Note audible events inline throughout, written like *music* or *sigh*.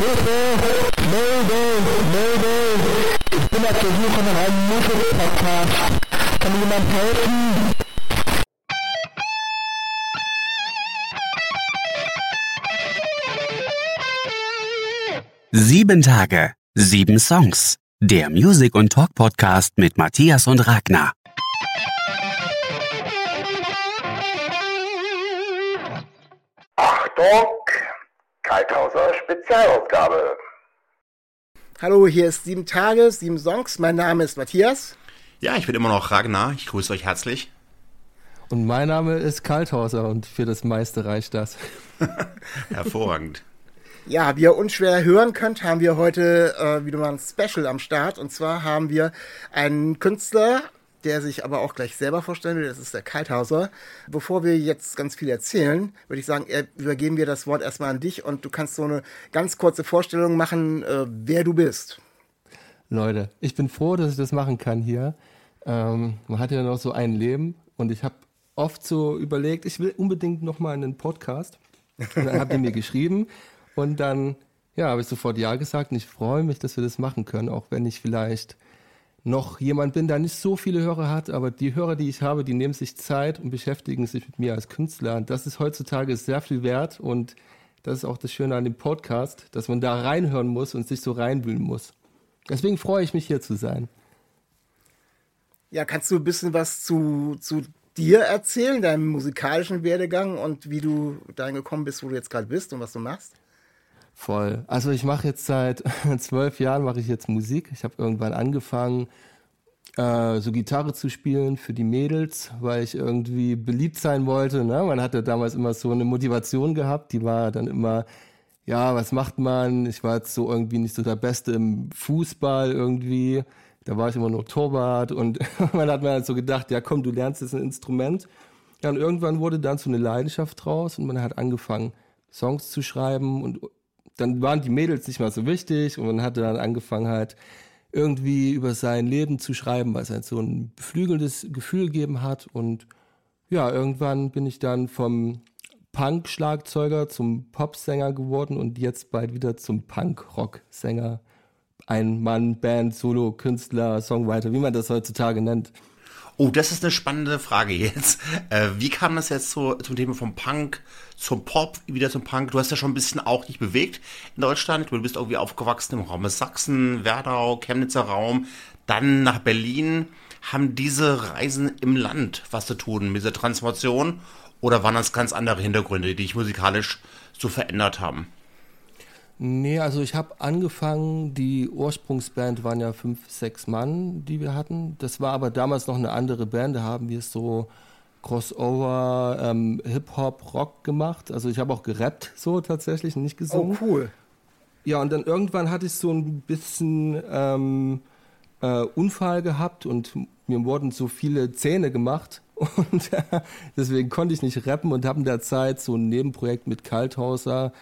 Mayday! Mayday! Ich bin auf der Suche nach einem Musik-Podcast. Kann mir jemand helfen? Sieben Tage, sieben Songs. Der Music- und Talk-Podcast mit Matthias und Ragnar. Achtung! Kalthauser Spezialausgabe. Hallo, hier ist Sieben Tage, Sieben Songs. Mein Name ist Matthias. Ja, ich bin immer noch Ragnar. Ich grüße euch herzlich. Und mein Name ist Kalthauser und für das meiste reicht das. *laughs* Hervorragend. Ja, wie ihr unschwer hören könnt, haben wir heute äh, wieder mal ein Special am Start. Und zwar haben wir einen Künstler, der sich aber auch gleich selber vorstellen will. Das ist der Kalthauser. Bevor wir jetzt ganz viel erzählen, würde ich sagen, übergeben wir das Wort erstmal an dich und du kannst so eine ganz kurze Vorstellung machen, äh, wer du bist. Leute, ich bin froh, dass ich das machen kann hier. Ähm, man hat ja noch so ein Leben und ich habe oft so überlegt, ich will unbedingt noch mal einen Podcast. Und dann habt ihr mir geschrieben und dann ja, habe ich sofort ja gesagt und ich freue mich, dass wir das machen können, auch wenn ich vielleicht noch jemand bin, der nicht so viele Hörer hat, aber die Hörer, die ich habe, die nehmen sich Zeit und beschäftigen sich mit mir als Künstler. Und das ist heutzutage sehr viel wert und das ist auch das Schöne an dem Podcast, dass man da reinhören muss und sich so reinwühlen muss. Deswegen freue ich mich hier zu sein. Ja, kannst du ein bisschen was zu, zu dir erzählen, deinem musikalischen Werdegang und wie du dahin gekommen bist, wo du jetzt gerade bist und was du machst? Voll. Also ich mache jetzt seit *laughs* zwölf Jahren mache ich jetzt Musik. Ich habe irgendwann angefangen, äh, so Gitarre zu spielen für die Mädels, weil ich irgendwie beliebt sein wollte. Ne? Man hatte damals immer so eine Motivation gehabt, die war dann immer, ja, was macht man? Ich war jetzt so irgendwie nicht so der Beste im Fußball irgendwie. Da war ich immer nur Torwart und *laughs* man hat mir halt so gedacht, ja komm, du lernst jetzt ein Instrument. Ja, und irgendwann wurde dann so eine Leidenschaft draus und man hat angefangen, Songs zu schreiben und dann waren die Mädels nicht mal so wichtig und man hatte dann angefangen halt irgendwie über sein Leben zu schreiben, weil es halt so ein beflügeltes Gefühl gegeben hat und ja, irgendwann bin ich dann vom Punk-Schlagzeuger zum Popsänger geworden und jetzt bald wieder zum Punk-Rock-Sänger. Ein Mann, Band, Solo, Künstler, Songwriter, wie man das heutzutage nennt. Oh, das ist eine spannende Frage jetzt. *laughs* Äh, wie kam das jetzt so zum Thema vom Punk zum Pop, wieder zum Punk? Du hast ja schon ein bisschen auch dich bewegt in Deutschland. Du bist irgendwie aufgewachsen im Raum Sachsen, Werdau, Chemnitzer Raum, dann nach Berlin. Haben diese Reisen im Land was zu tun mit dieser Transformation? Oder waren das ganz andere Hintergründe, die dich musikalisch so verändert haben? Nee, also ich habe angefangen, die Ursprungsband waren ja fünf, sechs Mann, die wir hatten. Das war aber damals noch eine andere Band, da haben wir so Crossover, ähm, Hip-Hop, Rock gemacht. Also ich habe auch gerappt so tatsächlich, nicht gesungen. Oh, cool. Ja, und dann irgendwann hatte ich so ein bisschen ähm, äh, Unfall gehabt und mir wurden so viele Zähne gemacht. *laughs* Und *laughs* deswegen konnte ich nicht rappen und habe in der Zeit so ein Nebenprojekt mit Kalthauser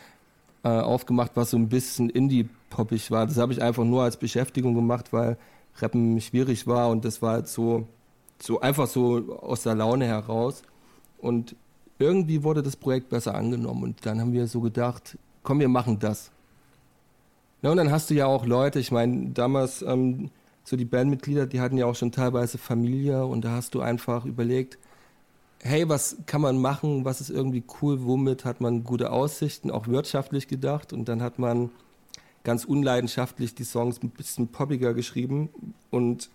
äh, aufgemacht, was so ein bisschen indie-poppig war. Das habe ich einfach nur als Beschäftigung gemacht, weil Rappen schwierig war und das war halt so, so einfach so aus der Laune heraus. Und irgendwie wurde das Projekt besser angenommen und dann haben wir so gedacht, komm, wir machen das. Ja, und dann hast du ja auch Leute, ich meine, damals ähm, so die Bandmitglieder, die hatten ja auch schon teilweise Familie und da hast du einfach überlegt, hey, was kann man machen, was ist irgendwie cool, womit hat man gute Aussichten, auch wirtschaftlich gedacht. Und dann hat man ganz unleidenschaftlich die Songs ein bisschen poppiger geschrieben. Und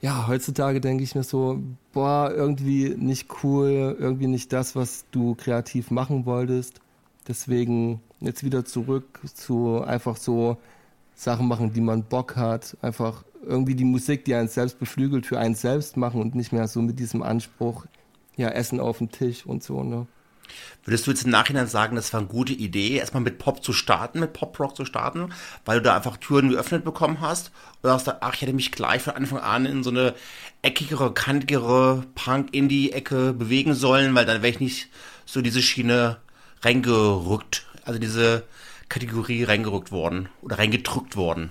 ja, heutzutage denke ich mir so, boah, irgendwie nicht cool, irgendwie nicht das, was du kreativ machen wolltest. Deswegen jetzt wieder zurück zu einfach so Sachen machen, die man Bock hat, einfach irgendwie die Musik, die einen selbst beflügelt, für einen selbst machen und nicht mehr so mit diesem Anspruch, ja, Essen auf dem Tisch und so, ne? Würdest du jetzt im Nachhinein sagen, das war eine gute Idee, erstmal mit Pop zu starten, mit Pop-Rock zu starten, weil du da einfach Türen geöffnet bekommen hast? Oder hast du, ach, ich hätte mich gleich von Anfang an in so eine eckigere, kantigere Punk-Indie-Ecke bewegen sollen, weil dann wäre ich nicht so diese Schiene reingerückt, also diese Kategorie reingerückt worden oder reingedrückt worden?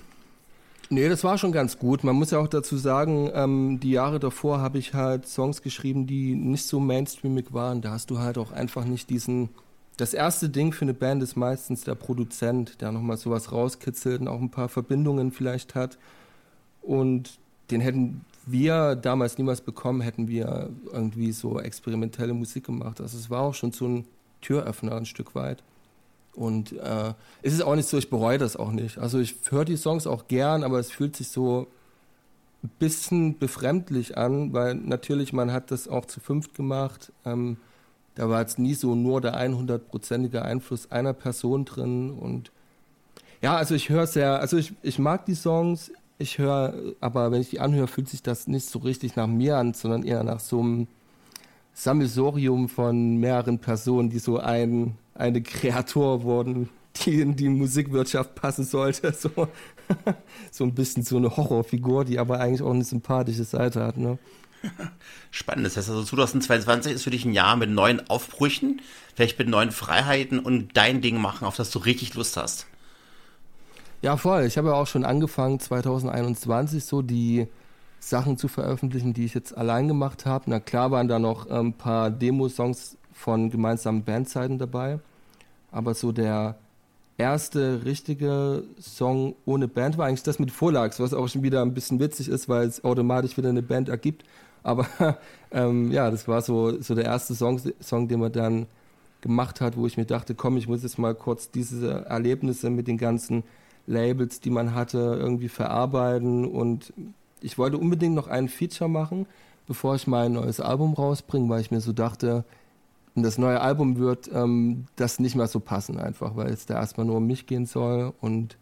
Nee, das war schon ganz gut. Man muss ja auch dazu sagen, ähm, die Jahre davor habe ich halt Songs geschrieben, die nicht so mainstreamig waren. Da hast du halt auch einfach nicht diesen das erste Ding für eine Band ist meistens der Produzent, der nochmal sowas rauskitzelt und auch ein paar Verbindungen vielleicht hat. Und den hätten wir damals niemals bekommen, hätten wir irgendwie so experimentelle Musik gemacht. Also es war auch schon so ein Türöffner ein Stück weit. Und äh, es ist auch nicht so, ich bereue das auch nicht. Also ich höre die Songs auch gern, aber es fühlt sich so ein bisschen befremdlich an, weil natürlich man hat das auch zu fünft gemacht. Ähm, da war jetzt nie so nur der 100-prozentige Einfluss einer Person drin und ja, also ich höre sehr, also ich, ich mag die Songs, ich höre, aber wenn ich die anhöre, fühlt sich das nicht so richtig nach mir an, sondern eher nach so einem Sammelsorium von mehreren Personen, die so ein, eine Kreatur wurden, die in die Musikwirtschaft passen sollte. *laughs* So, so ein bisschen so eine Horrorfigur, die aber eigentlich auch eine sympathische Seite hat. Ne? *laughs* Spannend. Das heißt also 2022 ist für dich ein Jahr mit neuen Aufbrüchen, vielleicht mit neuen Freiheiten und dein Ding machen, auf das du richtig Lust hast. Ja, voll. Ich habe ja auch schon angefangen, 2021 so die Sachen zu veröffentlichen, die ich jetzt allein gemacht habe. Na klar waren da noch ein ähm, paar Demo-Songs von gemeinsamen Bandzeiten dabei. Aber so der erste richtige Song ohne Band war eigentlich das mit Vorlags, was auch schon wieder ein bisschen witzig ist, weil es automatisch wieder eine Band ergibt. Aber *laughs* ähm, ja, das war so, so der erste Song, Song, den man dann gemacht hat, wo ich mir dachte, komm, ich muss jetzt mal kurz diese Erlebnisse mit den ganzen Labels, die man hatte, irgendwie verarbeiten. Und ich wollte unbedingt noch ein Feature machen, bevor ich mein neues Album rausbringe, weil ich mir so dachte, das neue Album wird ähm, das nicht mehr so passen, einfach, weil es da erstmal nur um mich gehen soll und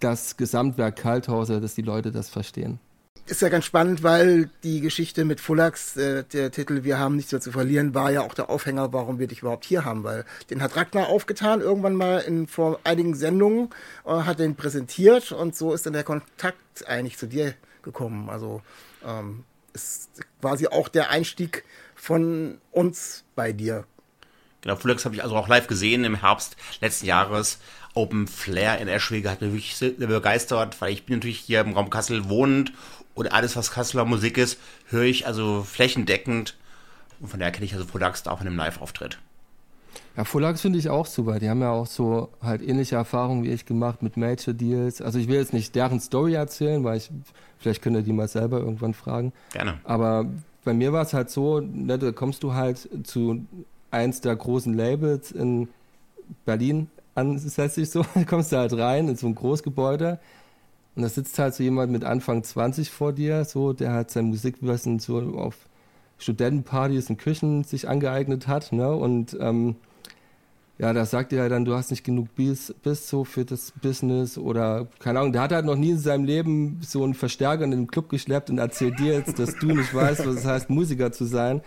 das Gesamtwerk Kalthauser, dass die Leute das verstehen ist ja ganz spannend, weil die Geschichte mit Fullax, äh, der Titel Wir haben nichts mehr zu verlieren, war ja auch der Aufhänger, warum wir dich überhaupt hier haben, weil den hat Ragnar aufgetan, irgendwann mal in vor einigen Sendungen, äh, hat den präsentiert und so ist dann der Kontakt eigentlich zu dir gekommen. Also ähm, ist quasi auch der Einstieg von uns bei dir. Genau, Fullax habe ich also auch live gesehen im Herbst letzten Jahres. Open Flair in Eschwege hat mich wirklich sehr begeistert, weil ich bin natürlich hier im Raum Kassel wohnend und alles, was Kasseler Musik ist, höre ich also flächendeckend. Und von daher kenne ich also Fullax auch in einem Live-Auftritt. Ja, Fullax finde ich auch super. Die haben ja auch so halt ähnliche Erfahrungen wie ich gemacht mit Major Deals. Also ich will jetzt nicht deren Story erzählen, weil ich, vielleicht könnt ihr die mal selber irgendwann fragen. Gerne. Aber bei mir war es halt so, ne, da kommst du halt zu eins der großen Labels in Berlin ansässig so, *laughs* kommst du halt rein in so ein Großgebäude und da sitzt halt so jemand mit Anfang 20 vor dir, so, der halt sein Musikwissen so auf Studentenpartys und Küchen sich angeeignet hat, ne? Und ähm, ja, da sagt er dann, du hast nicht genug Biss, Biss so für das Business oder keine Ahnung, der hat halt noch nie in seinem Leben so einen Verstärker in den Club geschleppt und erzählt dir jetzt, dass du nicht weißt, was es heißt, Musiker zu sein.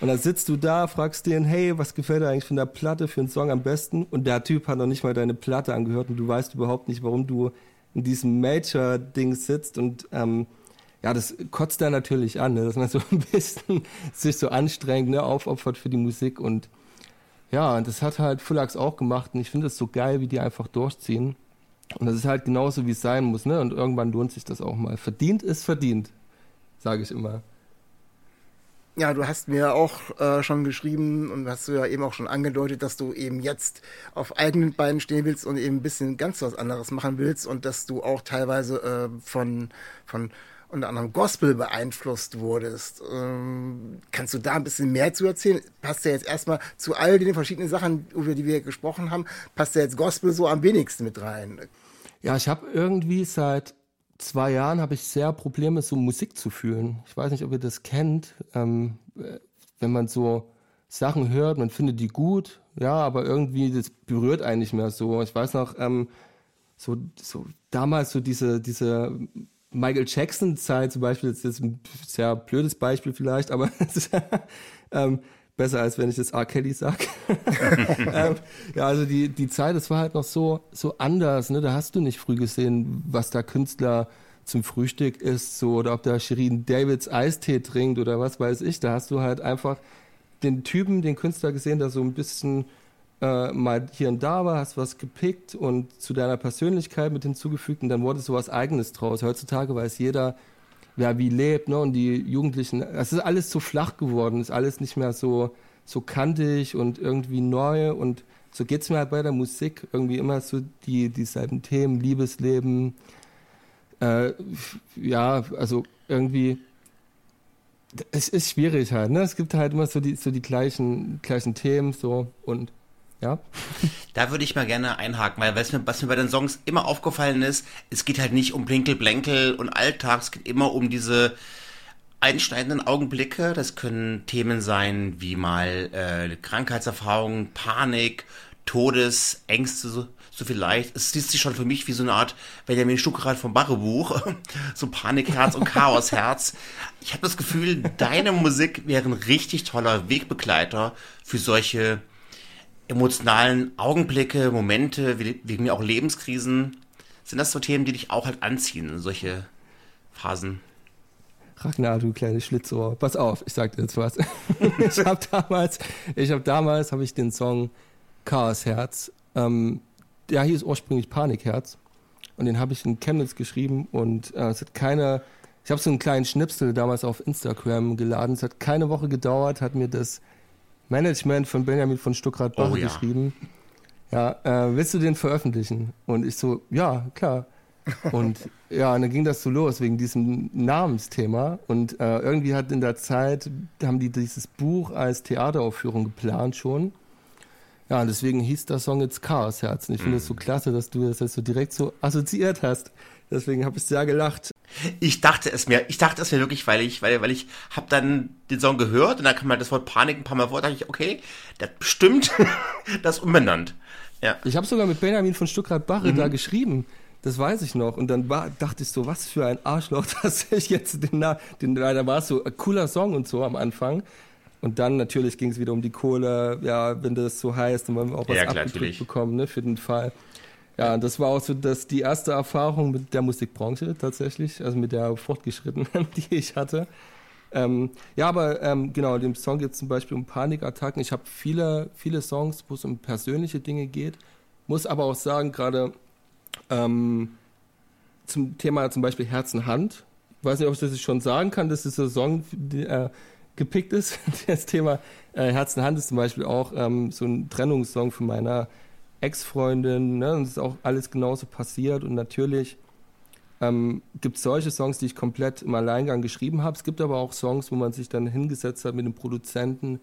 Und dann sitzt du da, fragst den, hey, was gefällt dir eigentlich von der Platte für einen Song am besten? Und der Typ hat noch nicht mal deine Platte angehört und du weißt überhaupt nicht, warum du in diesem Major-Ding sitzt und ähm, ja, das kotzt da natürlich an, ne? dass man so ein bisschen *laughs* sich so anstrengt, ne, aufopfert für die Musik und ja, und das hat halt Fullax auch gemacht und ich finde es so geil, wie die einfach durchziehen. Und das ist halt genauso, wie es sein muss, ne? Und irgendwann lohnt sich das auch mal. Verdient ist verdient, sage ich immer. Ja, du hast mir auch äh, schon geschrieben und hast du ja eben auch schon angedeutet, dass du eben jetzt auf eigenen Beinen stehen willst und eben ein bisschen ganz was anderes machen willst und dass du auch teilweise äh, von, von unter anderem Gospel beeinflusst wurdest. Ähm, kannst du da ein bisschen mehr zu erzählen? Passt ja jetzt erstmal zu all den verschiedenen Sachen, über die wir gesprochen haben, passt ja jetzt Gospel so am wenigsten mit rein? Ja, ich habe irgendwie seit zwei Jahren habe ich sehr Probleme, so Musik zu fühlen. Ich weiß nicht, ob ihr das kennt. Ähm, wenn man so Sachen hört, man findet die gut, ja, aber irgendwie das berührt einen nicht mehr so. Ich weiß noch, ähm, so, so damals so diese, diese Michael Jackson-Zeit zum Beispiel, das ist jetzt ein sehr blödes Beispiel vielleicht, aber *laughs* ähm, besser als wenn ich das R. Kelly sag. *laughs* ähm, ja, also die, die Zeit, das war halt noch so, so anders, ne? Da hast du nicht früh gesehen, was da Künstler zum Frühstück isst, so, oder ob da Shirin Davids Eistee trinkt oder was weiß ich. Da hast du halt einfach den Typen, den Künstler gesehen, der so ein bisschen äh, mal hier und da war, hast was gepickt und zu deiner Persönlichkeit mit hinzugefügt und dann wurde so was Eigenes draus. Heutzutage weiß jeder, wer wie lebt, ne? Und die Jugendlichen, es ist alles zu flach geworden, ist alles nicht mehr so, so kantig und irgendwie neu und so geht es mir halt bei der Musik. Irgendwie immer so die, dieselben Themen, Liebesleben. Äh, ja, also irgendwie, es ist schwierig halt, ne? Es gibt halt immer so die, so die gleichen, gleichen Themen, so und ja. Da würde ich mal gerne einhaken, weil was mir, was mir bei den Songs immer aufgefallen ist, es geht halt nicht um Blinkel, Blänkel und Alltag, es geht immer um diese einschneidenden Augenblicke. Das können Themen sein wie mal äh, Krankheitserfahrungen, Panik, Todes, Ängste, so, so vielleicht. Es liest sich schon für mich wie so eine Art Benjamin Stuckrad vom Barrebuch. *laughs* so Panikherz und Chaosherz. Ich habe das Gefühl, deine Musik wäre ein richtig toller Wegbegleiter für solche emotionalen Augenblicke, Momente, wegen mir auch Lebenskrisen. Sind das so Themen, die dich auch halt anziehen, solche Phasen? Ragnar, du kleine Schlitzohr, pass auf, ich sag dir jetzt was. *laughs* ich habe damals, ich habe damals, habe ich den Song Chaosherz, ähm, der hieß ursprünglich Panikherz und den habe ich in Chemnitz geschrieben und äh, es hat keine, ich habe so einen kleinen Schnipsel damals auf Instagram geladen, es hat keine Woche gedauert, hat mir das Management von Benjamin von Stuckrad-Bach oh, ja. geschrieben. Ja, äh, willst du den veröffentlichen? Und ich so, ja, klar. Und *laughs* ja, und dann ging das so los wegen diesem Namensthema. Und äh, irgendwie hat in der Zeit, haben die dieses Buch als Theateraufführung geplant schon. Ja, und deswegen hieß der Song jetzt Chaosherz. Und ich finde es so mhm. klasse, dass du das jetzt so direkt so assoziiert hast. Deswegen habe ich sehr gelacht. Ich dachte es mir, ich dachte es mir wirklich, weil ich, weil, weil ich habe dann den Song gehört und dann kam halt das Wort Panik ein paar Mal vor, dachte ich, okay, das bestimmt *laughs* das umbenannt. Ja. Ich habe sogar mit Benjamin von Stuckrad-Barre mhm. da geschrieben. Das weiß ich noch. Und dann war, dachte ich so, was für ein Arschloch, *laughs* dass ich jetzt den, den da war es so ein cooler Song und so am Anfang. Und dann natürlich ging es wieder um die Kohle, ja, wenn das so heißt, dann wollen wir auch was ja, abgedrückt bekommen, ne, für den Fall. Ja, das war auch so dass die erste Erfahrung mit der Musikbranche tatsächlich, also mit der fortgeschrittenen, *laughs* die ich hatte. Ähm, ja, aber ähm, genau, dem Song geht es zum Beispiel um Panikattacken. Ich habe viele, viele Songs, wo es um persönliche Dinge geht. Muss aber auch sagen, gerade ähm, zum Thema zum Beispiel Herzen-Hand. Ich weiß nicht, ob ich das schon sagen kann, dass dieser Song äh, gepickt ist. *laughs* Das Thema äh, Herzen-Hand ist zum Beispiel auch ähm, so ein Trennungssong von meiner Ex-Freundin. Ne? Und es ist auch alles genauso passiert. Und natürlich ähm, gibt es solche Songs, die ich komplett im Alleingang geschrieben habe. Es gibt aber auch Songs, wo man sich dann hingesetzt hat mit dem Produzenten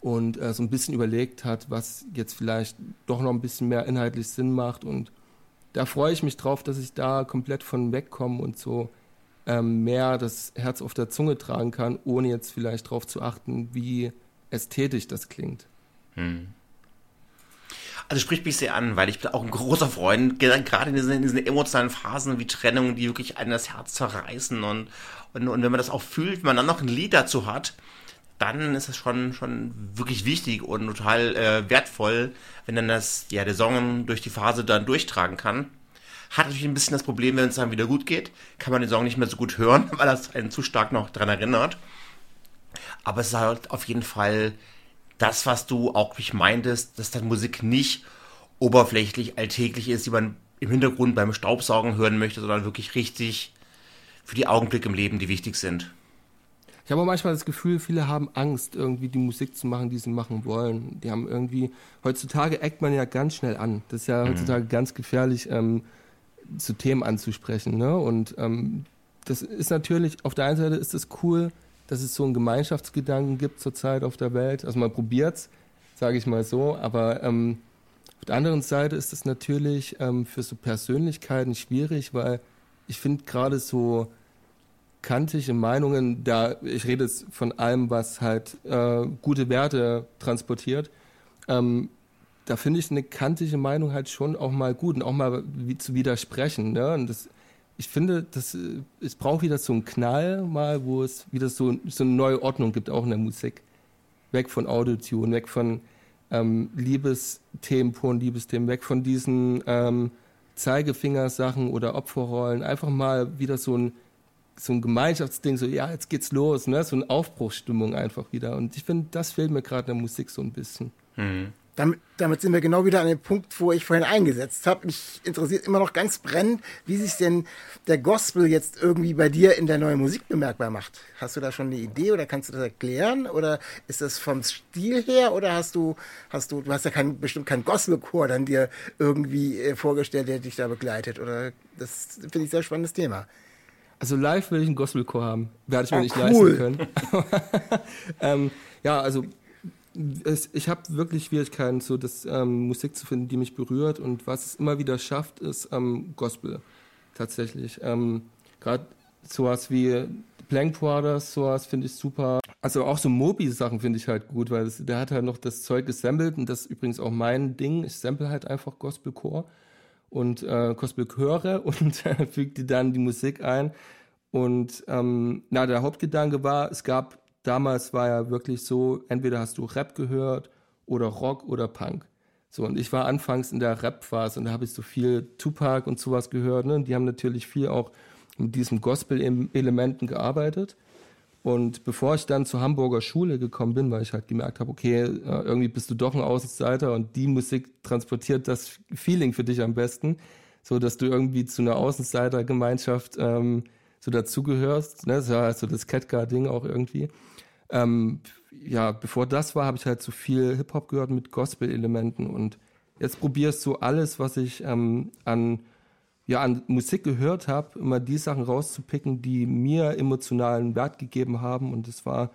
und äh, so ein bisschen überlegt hat, was jetzt vielleicht doch noch ein bisschen mehr inhaltlich Sinn macht und da freue ich mich drauf, dass ich da komplett von wegkomme und so ähm, mehr das Herz auf der Zunge tragen kann, ohne jetzt vielleicht darauf zu achten, wie ästhetisch das klingt. Hm. Also spricht mich sehr an, weil ich bin auch ein großer Freund, gerade in diesen, in diesen emotionalen Phasen wie Trennungen, die wirklich einen das Herz zerreißen und, und, und wenn man das auch fühlt, wenn man dann noch ein Lied dazu hat, dann ist es schon, schon wirklich wichtig und total äh, wertvoll, wenn dann das, ja, der Song durch die Phase dann durchtragen kann. Hat natürlich ein bisschen das Problem, wenn es dann wieder gut geht, kann man den Song nicht mehr so gut hören, *laughs* weil das einen zu stark noch dran erinnert. Aber es ist halt auf jeden Fall das, was du auch mich meintest, dass deine Musik nicht oberflächlich, alltäglich ist, die man im Hintergrund beim Staubsaugen hören möchte, sondern wirklich richtig für die Augenblicke im Leben, die wichtig sind. Ich habe manchmal das Gefühl, viele haben Angst, irgendwie die Musik zu machen, die sie machen wollen. Die haben irgendwie, heutzutage eckt man ja ganz schnell an. Das ist ja mhm. heutzutage ganz gefährlich, ähm, zu Themen anzusprechen. Ne? Und ähm, das ist natürlich, auf der einen Seite ist es cool, dass es so einen Gemeinschaftsgedanken gibt zurzeit auf der Welt. Also man probiert es, sage ich mal so, aber ähm, auf der anderen Seite ist es natürlich ähm, für so Persönlichkeiten schwierig, weil ich finde gerade so kantige Meinungen, da ich rede jetzt von allem, was halt äh, gute Werte transportiert, ähm, da finde ich eine kantige Meinung halt schon auch mal gut und auch mal wie, zu widersprechen. Ne? Und das, ich finde, das, äh, es braucht wieder so einen Knall mal, wo es wieder so, so eine neue Ordnung gibt, auch in der Musik. Weg von Autotune, weg von ähm, Liebesthemen, puren Liebesthemen, weg von diesen ähm, Zeigefingersachen oder Opferrollen. Einfach mal wieder so ein so ein Gemeinschaftsding, so ja, jetzt geht's los, ne? so eine Aufbruchsstimmung einfach wieder. Und ich finde, das fehlt mir gerade in der Musik so ein bisschen. Mhm. Damit, damit sind wir genau wieder an dem Punkt, wo ich vorhin eingesetzt habe. Mich interessiert immer noch ganz brennend, wie sich denn der Gospel jetzt irgendwie bei dir in der neuen Musik bemerkbar macht. Hast du da schon eine Idee oder kannst du das erklären? Oder ist das vom Stil her oder hast du, hast du, du hast ja kein, bestimmt keinen Gospelchor dann dir irgendwie äh, vorgestellt, der dich da begleitet? Oder das finde ich ein sehr spannendes Thema. Also live will ich einen Gospelchor haben. Werde ich mir Oh, nicht cool. leisten können. *laughs* ähm, ja, also es, ich habe wirklich Schwierigkeiten, so das ähm, Musik zu finden, die mich berührt. Und was es immer wieder schafft, ist ähm, Gospel tatsächlich. Ähm, Gerade sowas wie Plank Brothers, sowas finde ich super. Also auch so Moby-Sachen finde ich halt gut, weil es, der hat halt noch das Zeug gesampelt und das ist übrigens auch mein Ding. Ich sample halt einfach Gospelchor und äh, Gospelchöre *laughs* und füge die dann die Musik ein. Und ähm, na, der Hauptgedanke war, es gab damals war ja wirklich so, entweder hast du Rap gehört oder Rock oder Punk. So, und ich war anfangs in der Rap-Phase und da habe ich so viel Tupac und sowas gehört. Ne? Und die haben natürlich viel auch mit diesen Gospel-Elementen gearbeitet. Und bevor ich dann zur Hamburger Schule gekommen bin, weil ich halt gemerkt habe, okay, äh, irgendwie bist du doch ein Außenseiter und die Musik transportiert das Feeling für dich am besten, so dass du irgendwie zu einer Außenseitergemeinschaft ähm, so dazugehörst. Ne? Das ist ja so das Catcar-Ding auch irgendwie. Ähm, ja, bevor das war, habe ich halt so viel Hip-Hop gehört mit Gospel-Elementen und jetzt probierst du alles, was ich ähm, an, ja, an Musik gehört habe, immer die Sachen rauszupicken, die mir emotionalen Wert gegeben haben und das war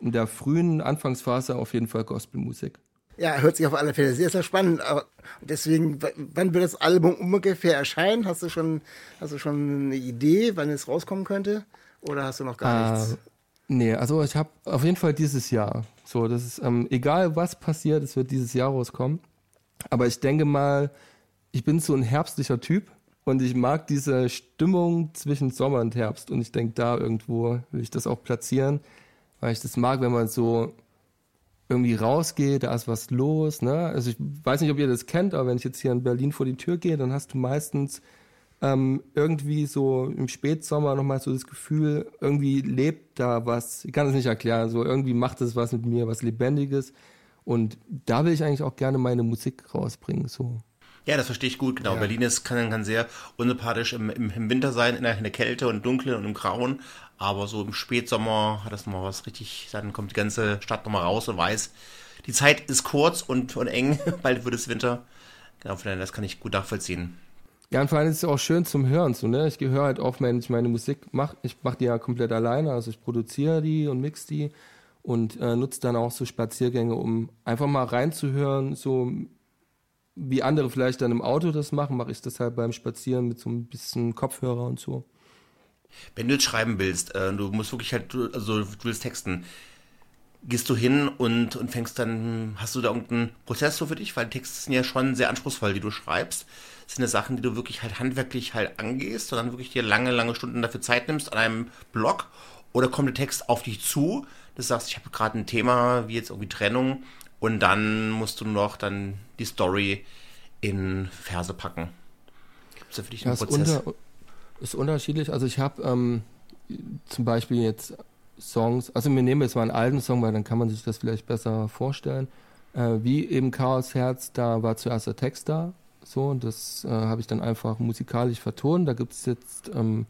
in der frühen Anfangsphase auf jeden Fall Gospelmusik. Ja, hört sich auf alle Fälle sehr, sehr spannend. Aber deswegen, wann wird das Album ungefähr erscheinen? Hast du schon, hast du schon eine Idee, wann es rauskommen könnte? Oder hast du noch gar nichts? Äh, nee, also ich habe auf jeden Fall dieses Jahr. So, das ist ähm, egal, was passiert, es wird dieses Jahr rauskommen. Aber ich denke mal, ich bin so ein herbstlicher Typ und ich mag diese Stimmung zwischen Sommer und Herbst. Und ich denke, da irgendwo will ich das auch platzieren, weil ich das mag, wenn man so irgendwie rausgeht, da ist was los. Ne? Also ich weiß nicht, ob ihr das kennt, aber wenn ich jetzt hier in Berlin vor die Tür gehe, dann hast du meistens ähm, irgendwie so im Spätsommer nochmal so das Gefühl, irgendwie lebt da was. Ich kann es nicht erklären, so irgendwie macht es was mit mir, was Lebendiges. Und da will ich eigentlich auch gerne meine Musik rausbringen. So. Ja, das verstehe ich gut, genau. Berlin ist, kann, kann sehr unsympathisch im, im, im Winter sein, in der, in der Kälte und Dunkeln und im Grauen. Aber so im Spätsommer hat das nochmal was richtig, dann kommt die ganze Stadt nochmal raus und weiß, die Zeit ist kurz und, und eng, *laughs* bald wird es Winter. Genau, von daher, das kann ich gut nachvollziehen. Ja, und vor allem ist es auch schön zum Hören. So, ne? Ich gehöre halt auch, wenn ich meine Musik mache, ich mache die ja komplett alleine. Also ich produziere die und mix die und äh, nutze dann auch so Spaziergänge, um einfach mal reinzuhören, so wie andere vielleicht dann im Auto das machen, mache ich das halt beim Spazieren mit so ein bisschen Kopfhörer und so. Wenn du jetzt schreiben willst, äh, du musst wirklich halt, also du willst texten, gehst du hin und, und fängst dann, hast du da irgendeinen Prozess so für dich? Weil Texte sind ja schon sehr anspruchsvoll, die du schreibst. Das sind ja Sachen, die du wirklich halt handwerklich halt angehst und dann wirklich dir lange, lange Stunden dafür Zeit nimmst an einem Blog. Oder kommt der Text auf dich zu, du sagst, ich habe gerade ein Thema, wie jetzt irgendwie Trennung, und dann musst du noch dann die Story in Verse packen. Gibt es da für dich einen ist, Prozess? unter, ist unterschiedlich. Also ich habe ähm, zum Beispiel jetzt Songs, also wir nehmen jetzt mal einen alten Song, weil dann kann man sich das vielleicht besser vorstellen. Äh, wie eben Chaos Herz, da war zuerst der Text da. So, und das äh, habe ich dann einfach musikalisch vertont. Da gibt es jetzt ähm,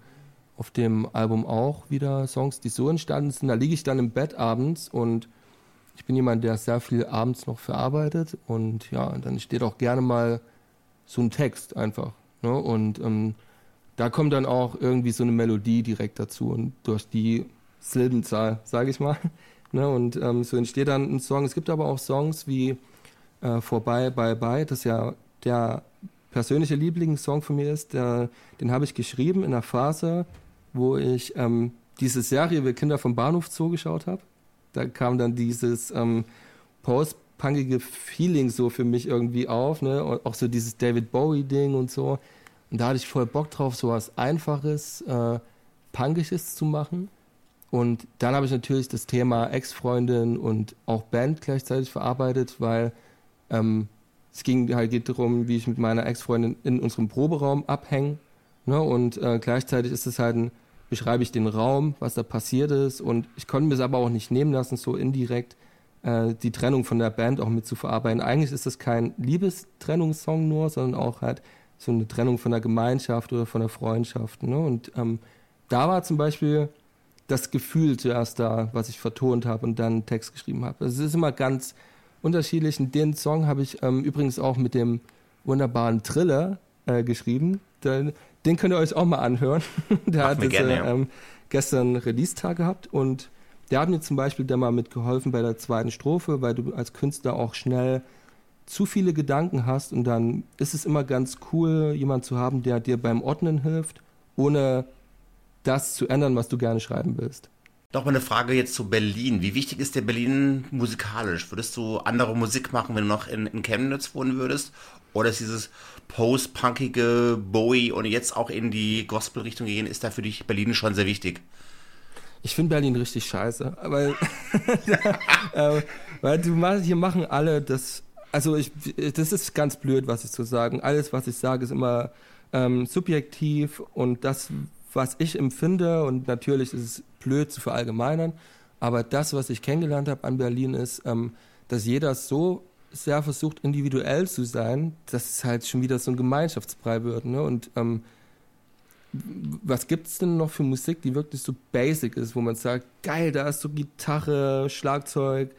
auf dem Album auch wieder Songs, die so entstanden sind. Da liege ich dann im Bett abends und ich bin jemand, der sehr viel abends noch verarbeitet und ja, dann steht auch gerne mal so ein Text einfach. Ne? Und ähm, da kommt dann auch irgendwie so eine Melodie direkt dazu und durch die Silbenzahl, sage ich mal. *laughs* Ne? Und ähm, so entsteht dann ein Song. Es gibt aber auch Songs wie äh, Vorbei, Bye, Bye, das ja der persönliche Lieblingssong von mir ist. Der, den habe ich geschrieben in einer Phase, wo ich ähm, diese Serie Wir Kinder vom Bahnhof Zoo geschaut habe. Da kam dann dieses ähm, post-punkige Feeling so für mich irgendwie auf, ne? Und auch so dieses David Bowie-Ding und so. Und da hatte ich voll Bock drauf, so was Einfaches, äh, Punkisches zu machen. Und dann habe ich natürlich das Thema Ex-Freundin und auch Band gleichzeitig verarbeitet, weil ähm, es ging halt geht darum, wie ich mit meiner Ex-Freundin in unserem Proberaum abhänge. Ne? Und äh, gleichzeitig ist es halt ein, beschreibe ich den Raum, was da passiert ist. Und ich konnte mir es aber auch nicht nehmen lassen, so indirekt äh, die Trennung von der Band auch mit zu verarbeiten. Eigentlich ist das kein Liebestrennungssong nur, sondern auch halt so eine Trennung von der Gemeinschaft oder von der Freundschaft. Ne? Und ähm, da war zum Beispiel das Gefühl zuerst da, was ich vertont habe und dann einen Text geschrieben habe. Es ist immer ganz unterschiedlich. Und den Song habe ich ähm, übrigens auch mit dem wunderbaren Triller äh, geschrieben. Den, den, könnt ihr euch auch mal anhören. *laughs* der hat das, gerne, ja. ähm, gestern Release-Tag gehabt und der hat mir zum Beispiel da mal mitgeholfen bei der zweiten Strophe, weil du als Künstler auch schnell zu viele Gedanken hast und dann ist es immer ganz cool, jemanden zu haben, der dir beim Ordnen hilft, ohne das zu ändern, was du gerne schreiben willst. Noch mal eine Frage jetzt zu Berlin. Wie wichtig ist dir Berlin musikalisch? Würdest du andere Musik machen, wenn du noch in, in Chemnitz wohnen würdest? Oder ist dieses post-punkige Bowie und jetzt auch in die Gospel-Richtung gehen, ist da für dich Berlin schon sehr wichtig? Ich finde Berlin richtig scheiße, weil, *laughs* äh, weil du hier machen alle das, also ich, das ist ganz blöd, was ich zu sagen. Alles, was ich sage, ist immer ähm, subjektiv und das, was ich empfinde und natürlich ist es blöd zu verallgemeinern, aber das, was ich kennengelernt habe an Berlin ist, ähm, dass jeder so sehr versucht, individuell zu sein, dass es halt schon wieder so ein Gemeinschaftsbrei wird. Ne? Und ähm, was gibt es denn noch für Musik, die wirklich so basic ist, wo man sagt, geil, da ist so Gitarre, Schlagzeug,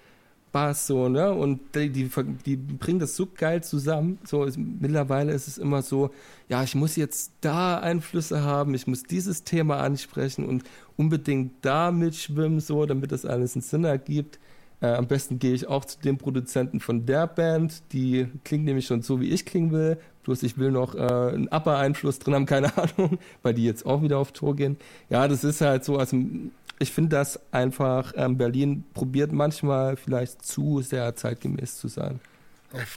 Bass, so, ne? Und die, die, die bringen das so geil zusammen. So, ist, mittlerweile ist es immer so, ja, ich muss jetzt da Einflüsse haben, ich muss dieses Thema ansprechen und unbedingt da mitschwimmen, so, damit das alles einen Sinn ergibt. Äh, am besten gehe ich auch zu dem Produzenten von der Band, die klingt nämlich schon so, wie ich klingen will. Bloß ich will noch äh, einen Upper-Einfluss drin haben, *laughs* keine Ahnung, weil die jetzt auch wieder auf Tour gehen. Ja, das ist halt so, also ich finde das einfach, ähm, Berlin probiert manchmal vielleicht zu sehr zeitgemäß zu sein.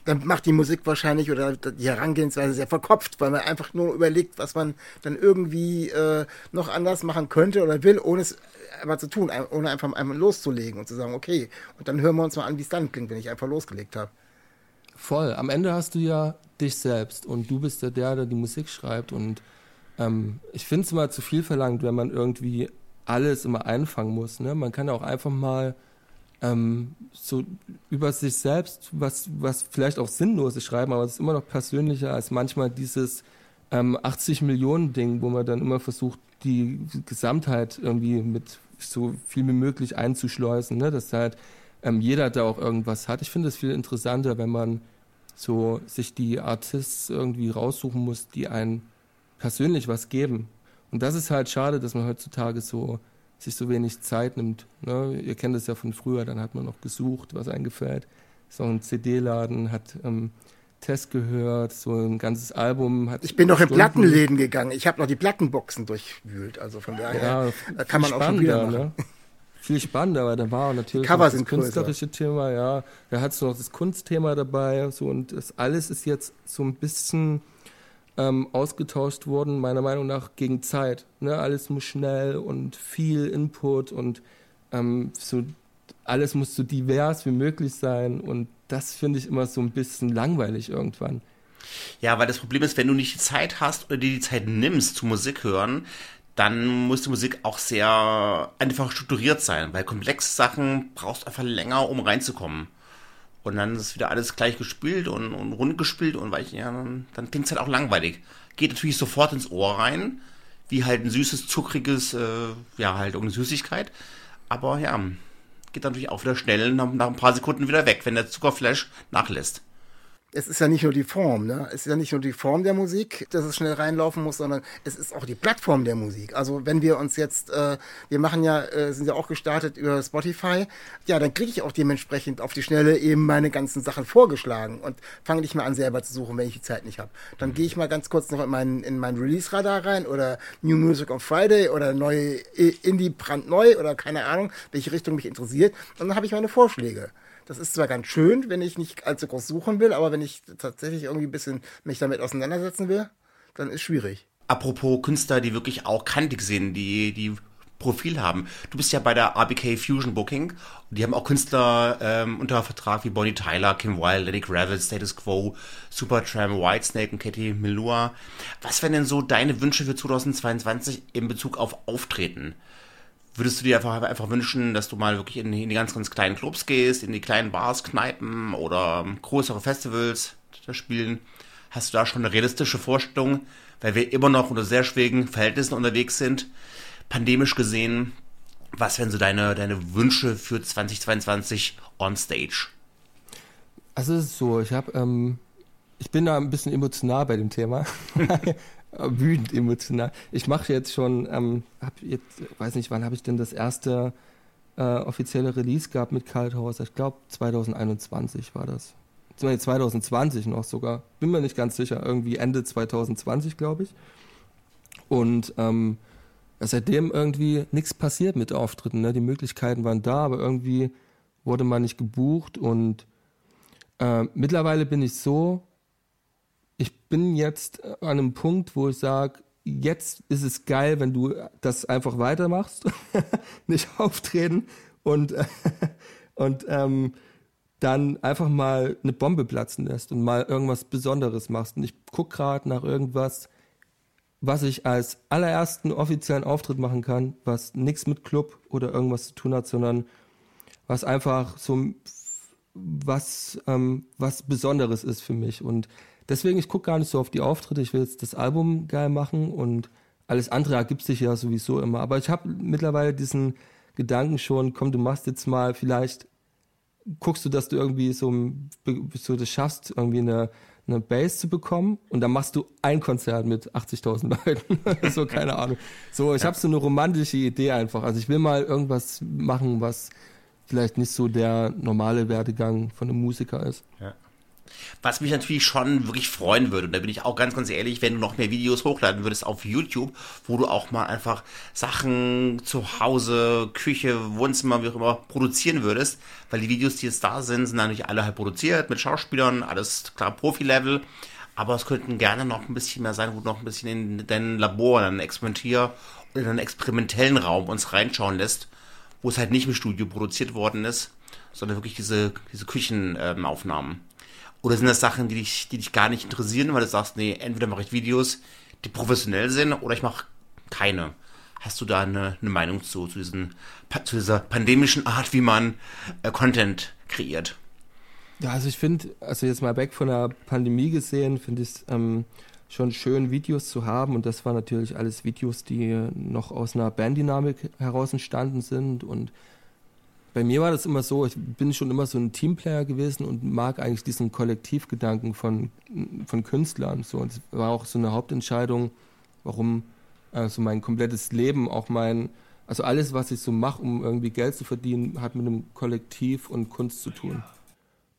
Dann macht die Musik wahrscheinlich oder die Herangehensweise sehr verkopft, weil man einfach nur überlegt, was man dann irgendwie äh, noch anders machen könnte oder will, ohne es aber zu tun, ohne einfach einmal loszulegen und zu sagen, okay, und dann hören wir uns mal an, wie es dann klingt, wenn ich einfach losgelegt habe. Voll. Am Ende hast du ja dich selbst und du bist ja der, der die Musik schreibt und ähm, ich finde es immer zu viel verlangt, wenn man irgendwie alles immer einfangen muss. Ne? Man kann auch einfach mal ähm, so über sich selbst was, was vielleicht auch Sinnloses schreiben, aber es ist immer noch persönlicher als manchmal dieses ähm, 80 Millionen Ding, wo man dann immer versucht, die Gesamtheit irgendwie mit so viel wie möglich einzuschleusen, ne? dass halt ähm, jeder da auch irgendwas hat. Ich finde es viel interessanter, wenn man so sich die Artists irgendwie raussuchen muss, die einen persönlich was geben. Und das ist halt schade, dass man heutzutage so sich so wenig Zeit nimmt. Ne? Ihr kennt es ja von früher, dann hat man noch gesucht, was einem gefällt. So ein CD-Laden hat ähm, Test gehört, so ein ganzes Album hat. Ich bin noch in Plattenläden gegangen. Ich habe noch die Plattenboxen durchwühlt. Also von daher ja, kann man auch schon wieder machen. Ne? Viel spannender, weil da war natürlich das künstlerische größer. Thema, ja. Da hat noch das Kunstthema dabei, so und das alles ist jetzt so ein bisschen ähm, ausgetauscht worden, meiner Meinung nach, gegen Zeit. Ne? Alles muss schnell und viel Input und ähm, so alles muss so divers wie möglich sein und das finde ich immer so ein bisschen langweilig irgendwann. Ja, weil das Problem ist, wenn du nicht die Zeit hast oder dir die Zeit nimmst zu Musik hören, dann muss die Musik auch sehr einfach strukturiert sein, weil komplexe Sachen brauchst du einfach länger, um reinzukommen. Und dann ist wieder alles gleich gespielt und, und rund gespielt und weil ich, ja, dann, dann klingt es halt auch langweilig. Geht natürlich sofort ins Ohr rein, wie halt ein süßes, zuckriges, äh, ja, halt irgendeine Süßigkeit. Aber ja, geht natürlich auch wieder schnell nach, nach ein paar Sekunden wieder weg, wenn der Zuckerflash nachlässt es ist ja nicht nur die Form, ne? Es ist ja nicht nur die Form der Musik, dass es schnell reinlaufen muss, sondern es ist auch die Plattform der Musik. Also wenn wir uns jetzt, äh, wir machen ja, äh, sind ja auch gestartet über Spotify, ja, dann kriege ich auch dementsprechend auf die Schnelle eben meine ganzen Sachen vorgeschlagen und fange nicht mehr an selber zu suchen, wenn ich die Zeit nicht habe. Dann mhm. gehe ich mal ganz kurz noch in meinen in mein Release-Radar rein oder New Music on Friday oder neue Indie brandneu oder keine Ahnung, welche Richtung mich interessiert. Und dann habe ich meine Vorschläge. Das ist zwar ganz schön, wenn ich nicht allzu groß suchen will, aber wenn ich tatsächlich irgendwie ein bisschen mich damit auseinandersetzen will, dann ist schwierig. Apropos Künstler, die wirklich auch kantig sind, die, die Profil haben. Du bist ja bei der RBK Fusion Booking die haben auch Künstler ähm, unter Vertrag wie Bonnie Tyler, Kim Wilde, Lenny Gravel, Status Quo, Supertramp, Whitesnake und Katie Melua. Was wären denn so deine Wünsche für 2022 in Bezug auf Auftreten? Würdest du dir einfach, einfach wünschen, dass du mal wirklich in, in die ganz, ganz kleinen Clubs gehst, in die kleinen Bars, Kneipen oder größere Festivals spielen? Hast du da schon eine realistische Vorstellung, weil wir immer noch unter sehr schwierigen Verhältnissen unterwegs sind, pandemisch gesehen? Was wären so deine, deine Wünsche für 2022 on stage? Also es ist so, ich habe, ähm, ich bin da ein bisschen emotional bei dem Thema. *laughs* *laughs* Wütend emotional. Ich mache jetzt schon, ähm, hab jetzt, weiß nicht, wann habe ich denn das erste äh, offizielle Release gehabt mit Kalthaus? Ich glaube 2021 war das. 2020 noch sogar. Bin mir nicht ganz sicher. Irgendwie Ende 2020, glaube ich. Und ähm, seitdem irgendwie nichts passiert mit Auftritten. Ne? Die Möglichkeiten waren da, aber irgendwie wurde man nicht gebucht und äh, mittlerweile bin ich so, ich bin jetzt an einem Punkt, wo ich sage, jetzt ist es geil, wenn du das einfach weitermachst, *laughs* nicht auftreten und, *laughs* und ähm, dann einfach mal eine Bombe platzen lässt und mal irgendwas Besonderes machst. Und ich gucke gerade nach irgendwas, was ich als allerersten offiziellen Auftritt machen kann, was nichts mit Club oder irgendwas zu tun hat, sondern was einfach so was, ähm, was Besonderes ist für mich. Und deswegen, ich gucke gar nicht so auf die Auftritte. Ich will jetzt das Album geil machen und alles andere ergibt sich ja sowieso immer. Aber ich habe mittlerweile diesen Gedanken schon, komm, du machst jetzt mal vielleicht, guckst du, dass du irgendwie so, so das schaffst, irgendwie eine, eine Bass zu bekommen und dann machst du ein Konzert mit 80.000 *laughs* Leuten. so, keine Ahnung. So, ich ja. habe so eine romantische Idee einfach. Also ich will mal irgendwas machen, was vielleicht nicht so der normale Werdegang von einem Musiker ist. Ja. Was mich natürlich schon wirklich freuen würde, und da bin ich auch ganz, ganz ehrlich, wenn du noch mehr Videos hochladen würdest auf YouTube, wo du auch mal einfach Sachen zu Hause, Küche, Wohnzimmer, wie auch immer, produzieren würdest, weil die Videos, die jetzt da sind, sind natürlich alle halt produziert mit Schauspielern, alles klar Profi-Level, aber es könnten gerne noch ein bisschen mehr sein, wo du noch ein bisschen in dein Labor, in deinen Experimentier- oder in einen experimentellen Raum uns reinschauen lässt, wo es halt nicht im Studio produziert worden ist, sondern wirklich diese, diese Küchenaufnahmen. Oder sind das Sachen, die dich, die dich gar nicht interessieren, weil du sagst, nee, entweder mache ich Videos, die professionell sind, oder ich mache keine. Hast du da eine, eine Meinung zu, zu, diesen, zu dieser pandemischen Art, wie man äh, Content kreiert? Ja, also ich finde, also jetzt mal weg von der Pandemie gesehen, finde ich es ähm, schon schön, Videos zu haben. Und das waren natürlich alles Videos, die noch aus einer Banddynamik heraus entstanden sind und bei mir war das immer so, ich bin schon immer so ein Teamplayer gewesen und mag eigentlich diesen Kollektivgedanken von, von Künstlern. So. Und es war auch so eine Hauptentscheidung, warum also mein komplettes Leben, auch mein, also alles, was ich so mache, um irgendwie Geld zu verdienen, hat mit einem Kollektiv und Kunst zu tun.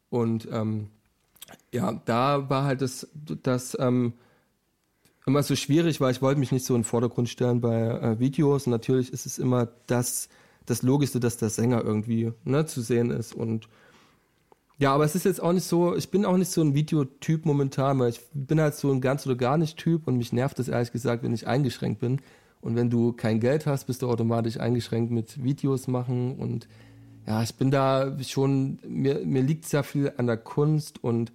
Und ähm, ja, da war halt das, das ähm, immer so schwierig, weil ich wollte mich nicht so in den Vordergrund stellen bei äh, Videos. Und natürlich ist es immer das, das Logischste, dass der Sänger irgendwie ne, zu sehen ist. Und ja, aber es ist jetzt auch nicht so, ich bin auch nicht so ein Videotyp momentan, weil ich bin halt so ein ganz oder gar nicht Typ und mich nervt es ehrlich gesagt, wenn ich eingeschränkt bin. Und wenn du kein Geld hast, bist du automatisch eingeschränkt mit Videos machen. Und ja, ich bin da schon, mir, mir liegt sehr viel an der Kunst und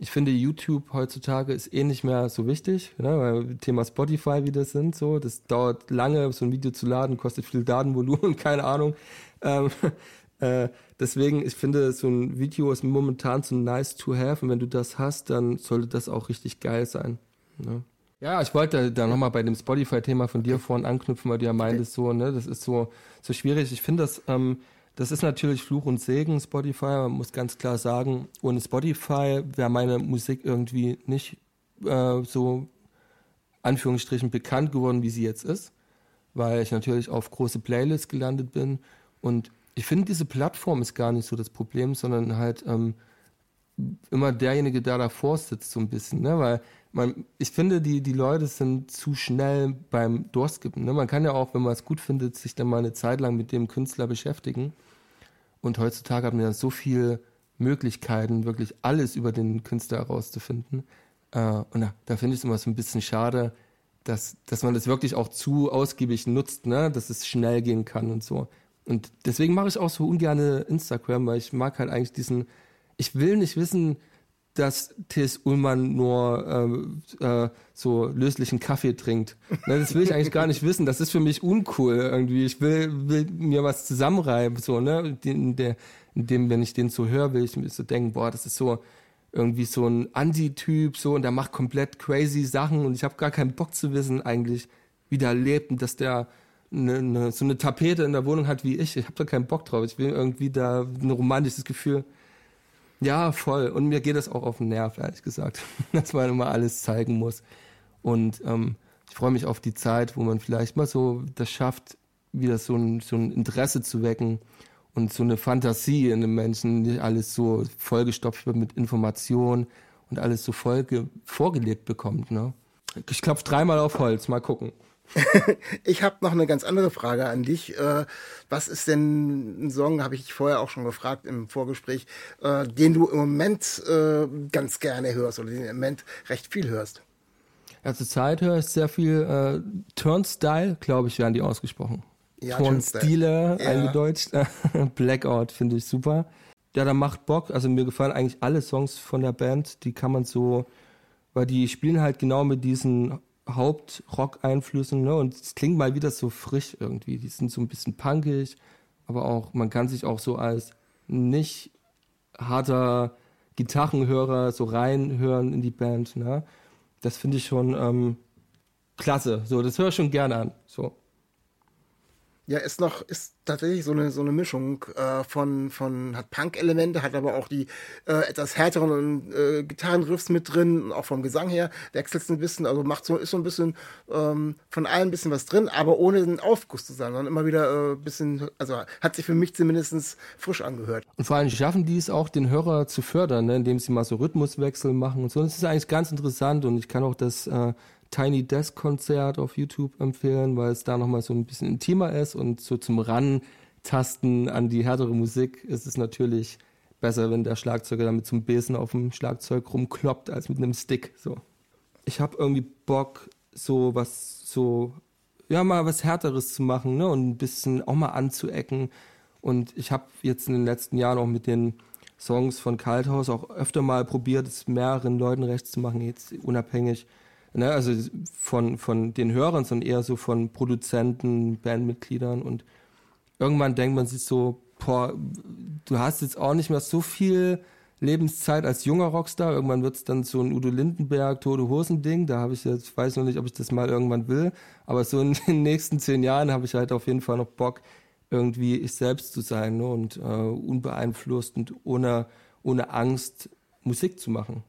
ich finde, YouTube heutzutage ist eh nicht mehr so wichtig, ne, weil Thema Spotify wie das sind, so, das dauert lange, so ein Video zu laden, kostet viel Datenvolumen, keine Ahnung. Ähm, *laughs* äh, deswegen, ich finde, so ein Video ist momentan so nice to have und wenn du das hast, dann sollte das auch richtig geil sein. Ne? Ja, ich wollte da nochmal bei dem Spotify-Thema von dir vorhin anknüpfen, weil du ja meintest, so, ne, das ist so, so schwierig. Ich finde das, ähm, das ist natürlich Fluch und Segen, Spotify. Man muss ganz klar sagen, ohne Spotify wäre meine Musik irgendwie nicht äh, so Anführungsstrichen bekannt geworden, wie sie jetzt ist, weil ich natürlich auf große Playlists gelandet bin. Und ich finde, diese Plattform ist gar nicht so das Problem, sondern halt ähm, immer derjenige, der davor sitzt, so ein bisschen, ne? Weil man, ich finde, die, die Leute sind zu schnell beim Durchskippen. Ne? Man kann ja auch, wenn man es gut findet, sich dann mal eine Zeit lang mit dem Künstler beschäftigen. Und heutzutage haben wir ja so viele Möglichkeiten, wirklich alles über den Künstler herauszufinden. Äh, und da, da finde ich es immer so ein bisschen schade, dass, dass man das wirklich auch zu ausgiebig nutzt, ne? dass es schnell gehen kann und so. Und deswegen mache ich auch so ungerne Instagram, weil ich mag halt eigentlich diesen, ich will nicht wissen, dass T.S. Ullmann nur äh, äh, so löslichen Kaffee trinkt. Ne, das will ich eigentlich gar nicht wissen. Das ist für mich uncool irgendwie. Ich will, will mir was zusammenreiben, so, ne? In, der, in dem, wenn ich den so höre, will ich mir so denken, boah, das ist so irgendwie so ein Anti-Typ, so, und der macht komplett crazy Sachen und ich habe gar keinen Bock zu wissen, eigentlich, wie der lebt und dass der eine, eine, so eine Tapete in der Wohnung hat wie ich. Ich habe da keinen Bock drauf. Ich will irgendwie da ein romantisches Gefühl. Ja, voll. Und mir geht das auch auf den Nerv, ehrlich gesagt, *laughs* dass man immer alles zeigen muss. Und ähm, ich freue mich auf die Zeit, wo man vielleicht mal so das schafft, wieder so ein, so ein Interesse zu wecken und so eine Fantasie in den Menschen, die alles so vollgestopft wird mit Informationen und alles so voll vorgelebt bekommt. Ne? Ich klopfe dreimal auf Holz, mal gucken. *laughs* ich habe noch eine ganz andere Frage an dich. Äh, was ist denn ein Song, habe ich vorher auch schon gefragt im Vorgespräch, äh, den du im Moment äh, ganz gerne hörst oder den im Moment recht viel hörst? Ja, zur Zeit höre ich sehr viel äh, Turnstyle, glaube ich, werden die ausgesprochen. Ja, Turnstile, ja. eingedeutscht. *laughs* Blackout finde ich super. Ja, da macht Bock. Also mir gefallen eigentlich alle Songs von der Band. Die kann man so, weil die spielen halt genau mit diesen Hauptrock-Einflüssen, ne? Und es klingt mal wieder so frisch irgendwie. Die sind so ein bisschen punkig, aber auch, man kann sich auch so als nicht harter Gitarrenhörer so reinhören in die Band, ne? Das finde ich schon ähm, klasse. So, das höre ich schon gerne an. So. Ja, ist noch, ist tatsächlich so eine, so eine Mischung äh, von, von, hat Punk-Elemente, hat aber auch die äh, etwas härteren äh, Gitarrenriffs mit drin, auch vom Gesang her, wechselt es ein bisschen, also macht so, ist so ein bisschen ähm, von allem ein bisschen was drin, aber ohne einen Aufguss zu sein, sondern immer wieder ein äh, bisschen, also hat sich für mich zumindest frisch angehört. Und vor allem schaffen die es auch, den Hörer zu fördern, ne, indem sie mal so Rhythmuswechsel machen und so. Das ist eigentlich ganz interessant und ich kann auch das äh, Tiny Desk Konzert auf YouTube empfehlen, weil es da nochmal so ein bisschen intimer ist und so zum Rantasten an die härtere Musik ist es natürlich besser, wenn der Schlagzeuger damit zum Besen auf dem Schlagzeug rumkloppt, als mit einem Stick. So. Ich habe irgendwie Bock, so was, so, ja, mal was Härteres zu machen, ne? Und ein bisschen auch mal anzuecken. Und ich habe jetzt in den letzten Jahren auch mit den Songs von Kalthaus auch öfter mal probiert, es mehreren Leuten recht zu machen, jetzt unabhängig ne, also von, von den Hörern, sondern eher so von Produzenten, Bandmitgliedern und irgendwann denkt man sich so, boah, du hast jetzt auch nicht mehr so viel Lebenszeit als junger Rockstar. Irgendwann wird es dann so ein Udo Lindenberg, Tode Hosen-Ding. Da habe ich jetzt, weiß noch nicht, ob ich das mal irgendwann will. Aber so in *laughs* den nächsten zehn Jahren habe ich halt auf jeden Fall noch Bock, irgendwie ich selbst zu sein ne? und äh, unbeeinflusst und ohne, ohne Angst Musik zu machen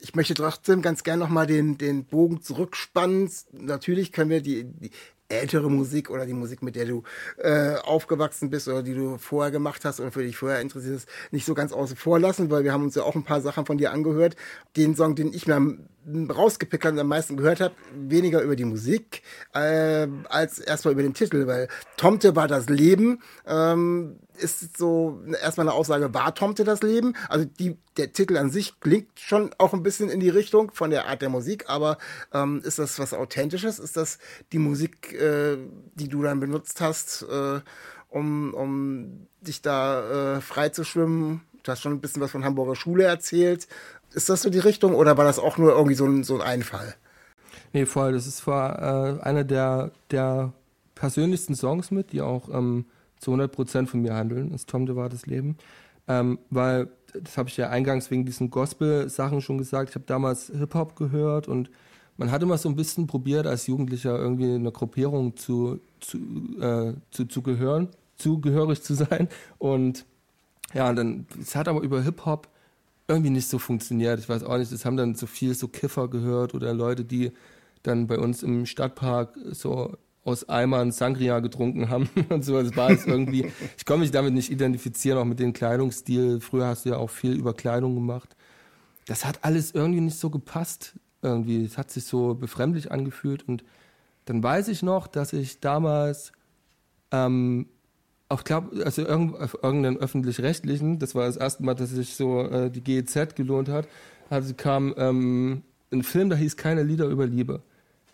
ich möchte trotzdem ganz gern nochmal den, den Bogen zurückspannen. Natürlich können wir die, die ältere Musik oder die Musik, mit der du äh, aufgewachsen bist oder die du vorher gemacht hast und für dich vorher interessiert ist, nicht so ganz außen vor lassen, weil wir haben uns ja auch ein paar Sachen von dir angehört. Den Song, den ich mir rausgepickt und am meisten gehört habe, weniger über die Musik äh, als erstmal über den Titel, weil Tomte war das Leben. Ähm, ist so erstmal eine Aussage, war Tomte das Leben? Also die, der Titel an sich klingt schon auch ein bisschen in die Richtung von der Art der Musik, aber ähm, ist das was Authentisches? Ist das die Musik, äh, die du dann benutzt hast, äh, um, um dich da äh, frei zu schwimmen? Du hast schon ein bisschen was von Hamburger Schule erzählt. Ist das so die Richtung oder war das auch nur irgendwie so ein, so ein Einfall? Nee, voll. Das ist zwar äh, einer der, der persönlichsten Songs mit, die auch ähm, zu 100 Prozent von mir handeln, ist Tom de das Leben. Ähm, weil, das habe ich ja eingangs wegen diesen Gospel-Sachen schon gesagt, ich habe damals Hip-Hop gehört und man hat immer so ein bisschen probiert, als Jugendlicher irgendwie einer Gruppierung zu, zu, äh, zu, zu gehören, zugehörig zu sein. Und ja, und dann, es hat aber über Hip-Hop irgendwie nicht so funktioniert. Ich weiß auch nicht, es haben dann so viel so Kiffer gehört oder Leute, die dann bei uns im Stadtpark so aus Eimern Sangria getrunken haben *laughs* und so. Das war es irgendwie. Ich konnte mich damit nicht identifizieren, auch mit dem Kleidungsstil. Früher hast du ja auch viel über Kleidung gemacht. Das hat alles irgendwie nicht so gepasst. Irgendwie, es hat sich so befremdlich angefühlt. Und dann weiß ich noch, dass ich damals ähm, auch glaube, also irgend, auf irgendeinen öffentlich-rechtlichen, das war das erste Mal, dass sich so äh, die GEZ gelohnt hat, also kam ähm, ein Film, da hieß Keine Lieder über Liebe.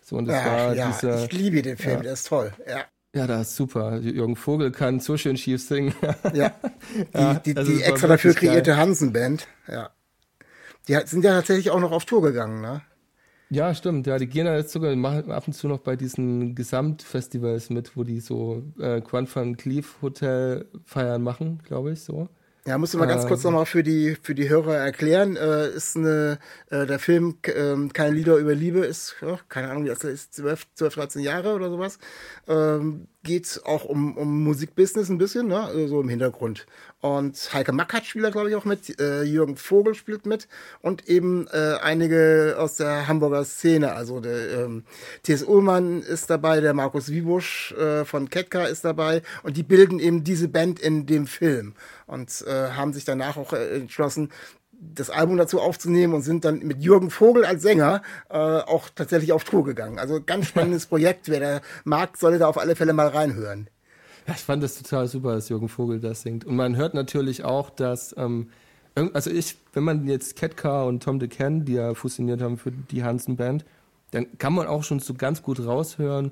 So, und das Ach, war ja, dieser, ich liebe den Film, ja. der ist toll, ja. Ja, das ist super. Jürgen Vogel kann so schön schief singen. ja, *laughs* die, die, die extra dafür kreierte Hansen-Band, ja. Die sind ja tatsächlich auch noch auf Tour gegangen, ne? Ja, stimmt. Ja, die gehen ja jetzt sogar machen ab und zu noch bei diesen Gesamtfestivals mit, wo die so äh, Quan van Cleef Hotel feiern machen, glaube ich, so. Ja, musst du mal ganz kurz nochmal für die, für die Hörer erklären. Äh, ist eine, äh, der Film äh, Keine Lieder über Liebe ist, ja, keine Ahnung, wie das ist, 12, 12, 13 Jahre oder sowas. Ähm, geht auch um, um Musikbusiness ein bisschen, ne? Also so im Hintergrund. Und Heike Mackert spielt da, glaube ich, auch mit, äh, Jürgen Vogel spielt mit und eben äh, einige aus der Hamburger Szene. Also der ähm, T.S. Ullmann ist dabei, der Markus Wiebusch äh, von Ketka ist dabei und die bilden eben diese Band in dem Film und äh, haben sich danach auch äh, entschlossen, das Album dazu aufzunehmen und sind dann mit Jürgen Vogel als Sänger äh, auch tatsächlich auf Tour gegangen. Also ganz spannendes *laughs* Projekt. Wer da mag, sollte da auf alle Fälle mal reinhören. Ja, ich fand das total super, dass Jürgen Vogel das singt. Und man hört natürlich auch, dass, ähm, also ich, wenn man jetzt Ketka und Tom de Ken, die ja fusioniert haben für die Hansen Band, dann kann man auch schon so ganz gut raushören,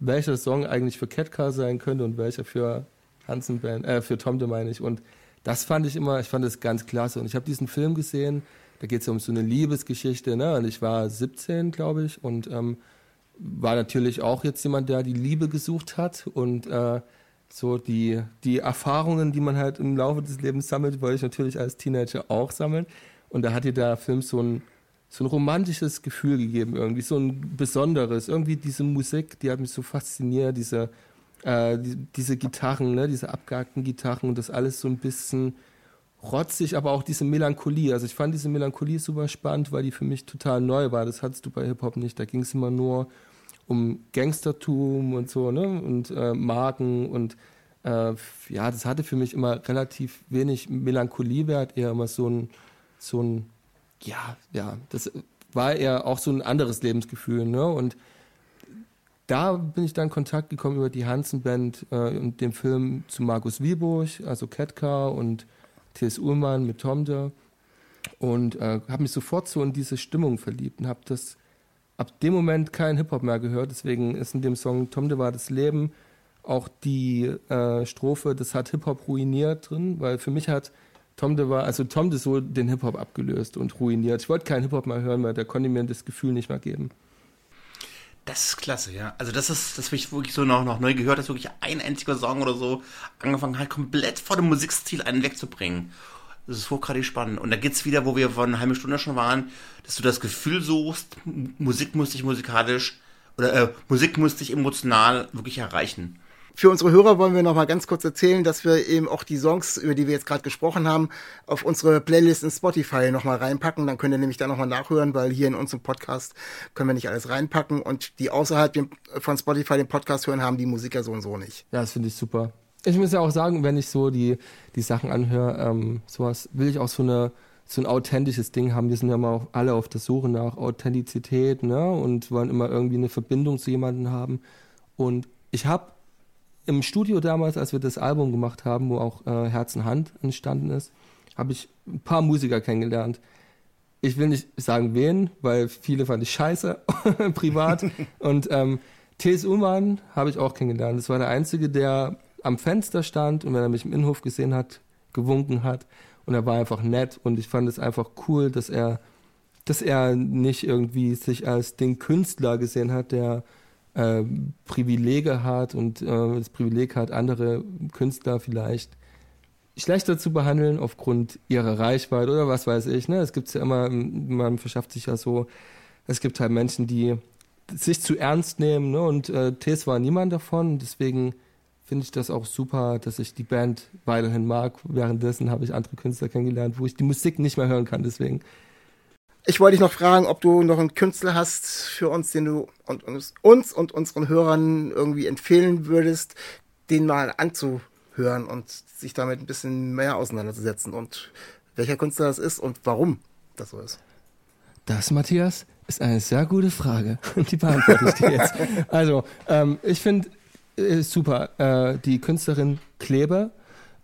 welcher Song eigentlich für Ketka sein könnte und welcher für Hansen Band, äh, für Tom de meine ich. Und das fand ich immer, ich fand das ganz klasse. Und ich habe diesen Film gesehen, da geht es um so eine Liebesgeschichte, ne? Und ich war 17, glaube ich, und ähm, war natürlich auch jetzt jemand, der die Liebe gesucht hat und äh, so die, die Erfahrungen, die man halt im Laufe des Lebens sammelt, wollte ich natürlich als Teenager auch sammeln. Und da hat dir der Film so ein, so ein romantisches Gefühl gegeben, irgendwie so ein besonderes. Irgendwie diese Musik, die hat mich so fasziniert, diese äh, die, diese Gitarren, ne, diese abgehackten Gitarren und das alles so ein bisschen rotzig, aber auch diese Melancholie. Also ich fand diese Melancholie super spannend, weil die für mich total neu war. Das hattest du bei Hip-Hop nicht. Da ging es immer nur um Gangstertum und so, ne? Und äh, Marken und äh, ja, das hatte für mich immer relativ wenig Melancholie-Wert, eher immer so ein, so ein, ja, ja, das war eher auch so ein anderes Lebensgefühl, ne? Und da bin ich dann in Kontakt gekommen über die Hansen-Band äh, und den Film zu Markus Wiebusch, also Ketka und T.S. Ullmann mit Tomde und äh, habe mich sofort so in diese Stimmung verliebt und habe das ab dem Moment kein Hip-Hop mehr gehört. Deswegen ist in dem Song Tomde war das Leben auch die äh, Strophe, das hat Hip-Hop ruiniert drin, weil für mich hat Tomde war, also Tomde so den Hip-Hop abgelöst und ruiniert. Ich wollte keinen Hip-Hop mehr hören, weil der konnte mir das Gefühl nicht mehr geben. Das ist klasse, ja. Also das ist, das habe ich wirklich so noch, noch neu gehört, dass wirklich ein einziger Song oder so angefangen hat, komplett vor dem Musikstil einen wegzubringen. Das ist hochgradig spannend. Und da geht's wieder, wo wir vor einer halben Stunde schon waren, dass du das Gefühl suchst, Musik muss dich musikalisch oder äh, Musik muss dich emotional wirklich erreichen. Für unsere Hörer wollen wir noch mal ganz kurz erzählen, dass wir eben auch die Songs, über die wir jetzt gerade gesprochen haben, auf unsere Playlist in Spotify noch mal reinpacken. Dann könnt ihr nämlich da noch mal nachhören, weil hier in unserem Podcast können wir nicht alles reinpacken und die außerhalb von Spotify den Podcast hören, haben die Musiker so und so nicht. Ja, das finde ich super. Ich muss ja auch sagen, wenn ich so die, die Sachen anhöre, ähm, sowas, will ich auch so eine so ein authentisches Ding haben. Wir sind ja mal alle auf der Suche nach Authentizität, ne? Und wollen immer irgendwie eine Verbindung zu jemandem haben. Und ich habe im Studio damals, als wir das Album gemacht haben, wo auch äh, Herz und Hand entstanden ist, habe ich ein paar Musiker kennengelernt. Ich will nicht sagen wen, weil viele fand ich scheiße, *laughs* privat. *laughs* und ähm, T.S. Ullmann habe ich auch kennengelernt. Das war der Einzige, der am Fenster stand und wenn er mich im Innenhof gesehen hat, gewunken hat. Und er war einfach nett und ich fand es einfach cool, dass er, dass er nicht irgendwie sich als den Künstler gesehen hat, der äh, Privilege hat und äh, das Privileg hat, andere Künstler vielleicht schlechter zu behandeln aufgrund ihrer Reichweite oder was weiß ich. Ne? Es gibt ja immer, man verschafft sich ja so, es gibt halt Menschen, die sich zu ernst nehmen ne? und äh, Tess war niemand davon. Deswegen finde ich das auch super, dass ich die Band weiterhin mag. Währenddessen habe ich andere Künstler kennengelernt, wo ich die Musik nicht mehr hören kann. Deswegen ich wollte dich noch fragen, ob du noch einen Künstler hast für uns, den du und uns, uns und unseren Hörern irgendwie empfehlen würdest, den mal anzuhören und sich damit ein bisschen mehr auseinanderzusetzen und welcher Künstler das ist und warum das so ist. Das, Matthias, ist eine sehr gute Frage. *laughs* Die beantworte ich dir jetzt. Also, ähm, ich finde äh, super äh, die Künstlerin Kleber,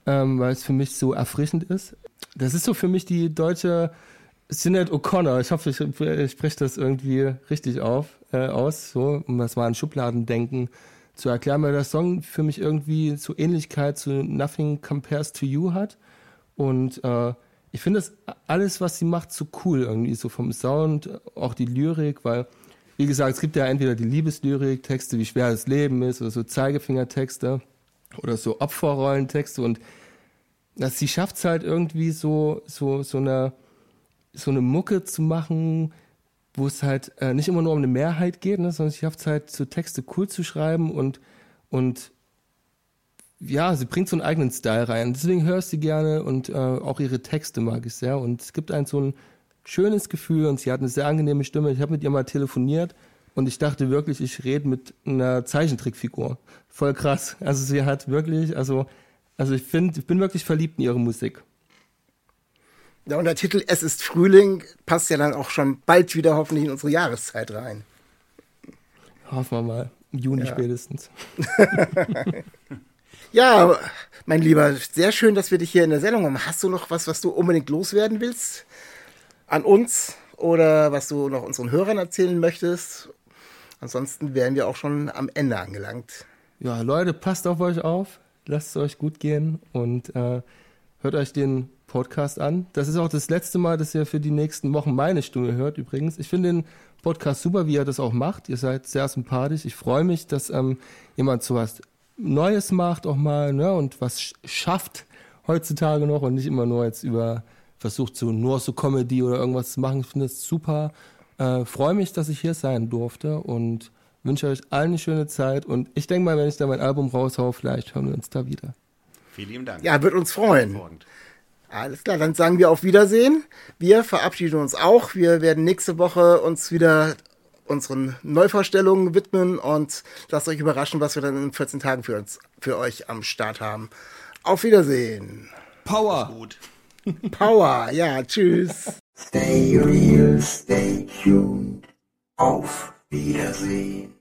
ähm, weil es für mich so erfrischend ist. Das ist so für mich die deutsche Sinead O'Connor, ich hoffe, ich, ich spreche das irgendwie richtig auf, äh, aus, so, um das mal an Schubladendenken zu erklären, weil der Song für mich irgendwie so Ähnlichkeit zu Nothing Compares to You hat. Und äh, ich finde das alles, was sie macht, so cool irgendwie, so vom Sound, auch die Lyrik, weil, wie gesagt, es gibt ja entweder die Liebeslyrik, Texte, wie schwer das Leben ist, oder so Zeigefingertexte, oder so Opferrollentexte und dass sie schafft es halt irgendwie so, so, so eine, so eine Mucke zu machen, wo es halt äh, nicht immer nur um eine Mehrheit geht, ne, sondern sie schafft es halt, so Texte cool zu schreiben und, und ja, sie bringt so einen eigenen Style rein. Deswegen höre ich sie gerne und äh, auch ihre Texte mag ich sehr. Und es gibt ein so ein schönes Gefühl und sie hat eine sehr angenehme Stimme. Ich habe mit ihr mal telefoniert und ich dachte wirklich, ich rede mit einer Zeichentrickfigur. Voll krass. Also sie hat wirklich, also, also ich finde, ich bin wirklich verliebt in ihre Musik. Ja, und der Titel Es ist Frühling passt ja dann auch schon bald wieder hoffentlich in unsere Jahreszeit rein. Hoffen wir mal. Im Juni ja. spätestens. *laughs* ja, mein Lieber, sehr schön, dass wir dich hier in der Sendung haben. Hast du noch was, was du unbedingt loswerden willst? An uns? Oder was du noch unseren Hörern erzählen möchtest? Ansonsten wären wir auch schon am Ende angelangt. Ja, Leute, passt auf euch auf. Lasst es euch gut gehen und äh, hört euch den Podcast an. Das ist auch das letzte Mal, dass ihr für die nächsten Wochen meine Stimme hört, übrigens. Ich finde den Podcast super, wie er das auch macht. Ihr seid sehr sympathisch. Ich freue mich, dass ähm, jemand so was Neues macht auch mal ne, und was schafft heutzutage noch und nicht immer nur jetzt über versucht so nur so Comedy oder irgendwas zu machen. Ich finde es super. Äh, freue mich, dass ich hier sein durfte und wünsche euch allen eine schöne Zeit. Und ich denke mal, wenn ich da mein Album raushau, vielleicht hören wir uns da wieder. Vielen lieben Dank. Ja, wird uns freuen. Alles klar, dann sagen wir auf Wiedersehen. Wir verabschieden uns auch. Wir werden nächste Woche uns wieder unseren Neuvorstellungen widmen und lasst euch überraschen, was wir dann in 14 Tagen für uns, für euch am Start haben. Auf Wiedersehen. Power. Gut. *laughs* *laughs* Power, ja, tschüss. Stay real, stay tuned. Auf Wiedersehen.